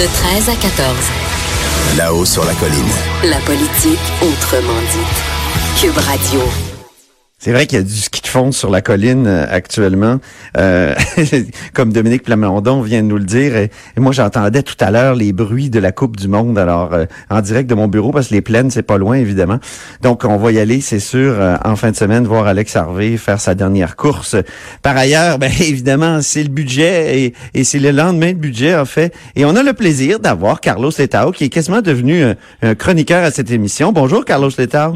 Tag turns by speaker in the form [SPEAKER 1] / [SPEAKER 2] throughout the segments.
[SPEAKER 1] De 13 à 14.
[SPEAKER 2] Là-haut sur la colline.
[SPEAKER 1] La politique autrement dite. Cube Radio.
[SPEAKER 3] C'est vrai qu'il y a du ski fond sur la colline euh, actuellement, euh, comme Dominique Plamondon vient de nous le dire. Et, moi, j'entendais tout à l'heure les bruits de la Coupe du Monde, alors euh, en direct de mon bureau, parce que les plaines, c'est pas loin, évidemment. Donc, on va y aller, c'est sûr, en fin de semaine, voir Alex Harvey faire sa dernière course. Par ailleurs, ben évidemment, c'est le budget et, c'est le lendemain de budget, en fait. Et on a le plaisir d'avoir Carlos Letao, qui est quasiment devenu un chroniqueur à cette émission. Bonjour, Carlos Letao.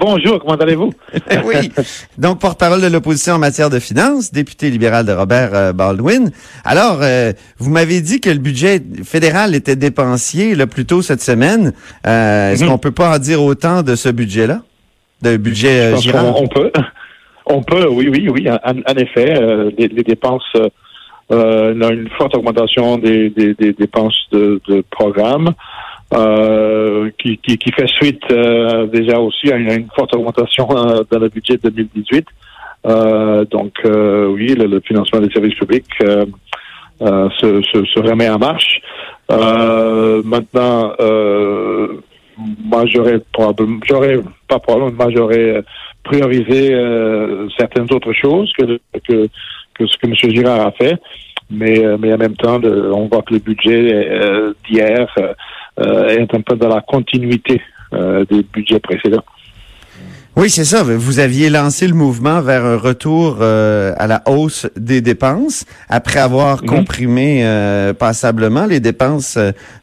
[SPEAKER 4] Bonjour, comment allez-vous?
[SPEAKER 3] oui. Donc, porte-parole de l'opposition en matière de finances, député libéral de Robert euh, Baldwin. Alors, euh, vous m'avez dit que le budget fédéral était dépensier là, plus tôt cette semaine. Euh, est-ce mhm. qu'on peut pas en dire autant de ce budget-là? De budget
[SPEAKER 4] Girard? On, peut. On peut, oui, oui, oui. En, effet, les, dépenses, une forte augmentation des, dépenses de, de programme. Euh, qui, qui, qui, fait suite euh, déjà aussi à une, forte augmentation euh, dans le budget 2018. donc oui, le, financement des services publics se, se, se, remet en marche. maintenant, moi j'aurais probablement, j'aurais pas probablement, moi j'aurais priorisé certaines autres choses que, que, que ce que M. Girard a fait mais, mais en même temps, on voit que le budget d'hier euh, est un peu dans la continuité euh, des budgets précédents.
[SPEAKER 3] Oui, c'est ça. Vous aviez lancé le mouvement vers un retour euh, à la hausse des dépenses après avoir mhm. comprimé passablement les dépenses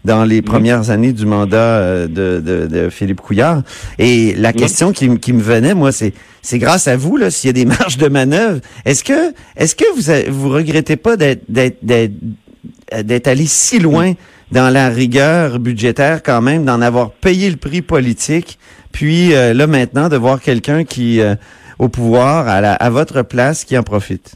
[SPEAKER 3] dans les mhm. premières années du mandat de, de, de, Philippe Couillard. Et la mhm. question qui, qui, me venait, moi, c'est c'est grâce à vous là s'il y a des marges de manœuvre. Est-ce que est-ce que vous vous regrettez pas d'être d'être d'être allé si loin dans la rigueur budgétaire quand même, d'en avoir payé le prix politique, puis euh, là maintenant de voir quelqu'un qui euh, au pouvoir à, la, à votre place qui en profite.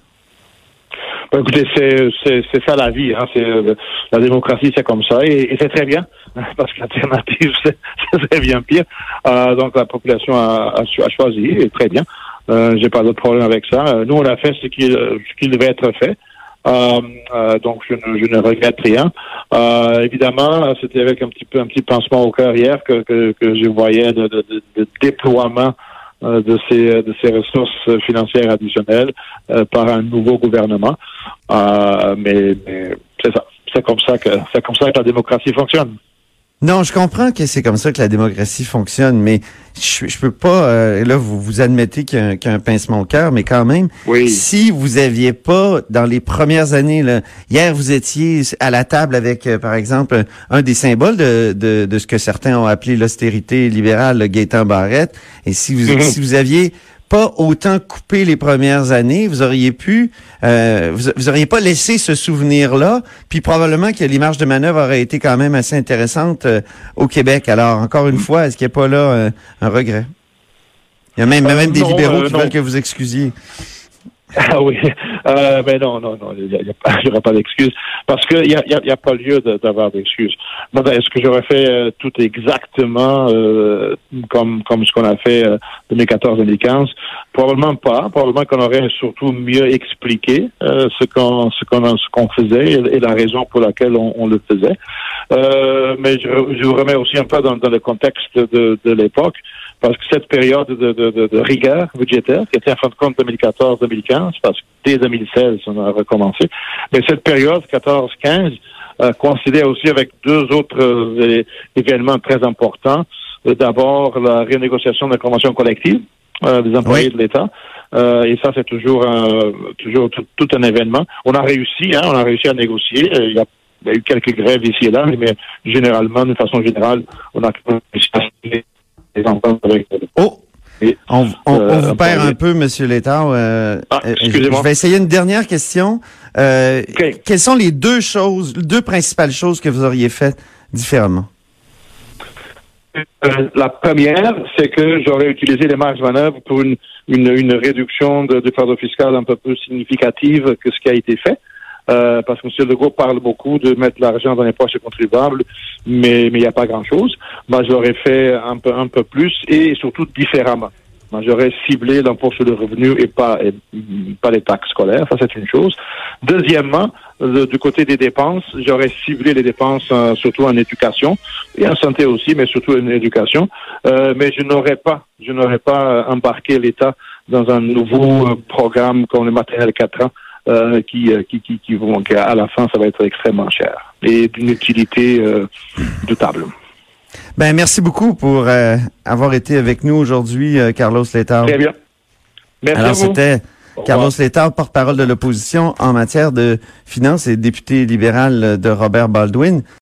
[SPEAKER 4] Ben, écoutez, c'est ça la vie. Hein. Euh, la démocratie, c'est comme ça, et, c'est très bien parce que l'alternative, c'est bien pire. donc la population a, a, choisi, et très bien. J'ai pas d'autre problème avec ça. Nous, on a fait ce qui, ce qui devait être fait. Euh, euh, donc je ne, je ne regrette rien. Euh, évidemment, c'était avec un petit peu un petit pansement au cœur hier que, que, que je voyais de, de, de déploiement euh, de ces de ces ressources financières additionnelles euh, par un nouveau gouvernement. mais, mais c'est ça. C'est comme ça que c'est comme ça que la démocratie fonctionne.
[SPEAKER 3] Non, je comprends que c'est comme ça que la démocratie fonctionne, mais je, je peux pas. Euh, là, vous vous admettez qu'il y, a un pincement au cœur, mais quand même, si vous aviez pas dans les premières années, là, hier vous étiez à la table avec, euh, par exemple, un des symboles de, de, de ce que certains ont appelé l'austérité libérale, le Gaétan Barrette, et si vous si vous aviez pas autant coupé les premières années, vous auriez pu, euh, vous, auriez pas laissé ce souvenir-là, puis probablement que les marges de manœuvre auraient été quand même assez intéressantes euh, au Québec. Alors, encore une fois, est-ce qu'il n'y a pas là euh, un regret? Il y a même, même des libéraux qui veulent que vous excusiez.
[SPEAKER 4] Ah oui, euh, ben non, non, non, il n'y aura pas d'excuses parce qu'il n'y a, y a, y a, pas lieu d'avoir d'excuses. Ben, est-ce que j'aurais fait euh, tout exactement euh, comme comme ce qu'on a fait euh, 2014-2015 Probablement pas. Probablement qu'on aurait surtout mieux expliqué euh, ce qu'on ce qu'on ce qu'on faisait et, la raison pour laquelle on, on le faisait. Euh, mais je, je, vous remets aussi un peu dans, dans le contexte de, de l'époque parce que cette période de, de, de, de, rigueur budgétaire, qui était en fin de compte 2014-2015, parce que dès 2016, on a recommencé, mais cette période 14-15 euh, coïncidait aussi avec deux autres euh, événements très importants. Euh, d'abord, la renégociation de la convention collective euh, des employés de l'État. Euh, et ça, c'est toujours un, toujours tout, un événement. On a réussi, hein, on a réussi à négocier. Il y a, il y a eu quelques grèves ici et là, mais généralement, de façon générale, on a réussi à
[SPEAKER 3] Oh! on, euh, vous perd un peu, Monsieur Létard. Euh, ah, euh, je vais essayer une dernière question. Quelles sont les deux choses, deux principales choses que vous auriez faites différemment?
[SPEAKER 4] la première, c'est que j'aurais utilisé les marges de manœuvre pour une, une, réduction de, de fardeau fiscal un peu plus significative que ce qui a été fait. Euh, parce que M. Legault parle beaucoup de mettre l'argent dans les poches des contribuables, mais il n'y a pas grand-chose. Moi, j'aurais fait un peu, un peu plus et surtout différemment. Moi, j'aurais ciblé l'impôt sur le revenu et pas, et, pas les taxes scolaires. Ça, c'est une chose. Deuxièmement, du côté des dépenses, j'aurais ciblé les dépenses surtout en éducation et en santé aussi, mais surtout en éducation. mais je n'aurais pas, je n'aurais pas embarqué l'État dans un nouveau programme comme le matériel 4 ans. Qui, qui, qui, qui vont, à la fin, ça va être extrêmement cher et d'une utilité doutable.
[SPEAKER 3] Ben, merci beaucoup pour avoir été avec nous aujourd'hui, Carlos Létard.
[SPEAKER 4] Très bien. Merci
[SPEAKER 3] Alors, c'était Carlos Létard, porte-parole de l'opposition en matière de finances et député libéral de Robert Baldwin.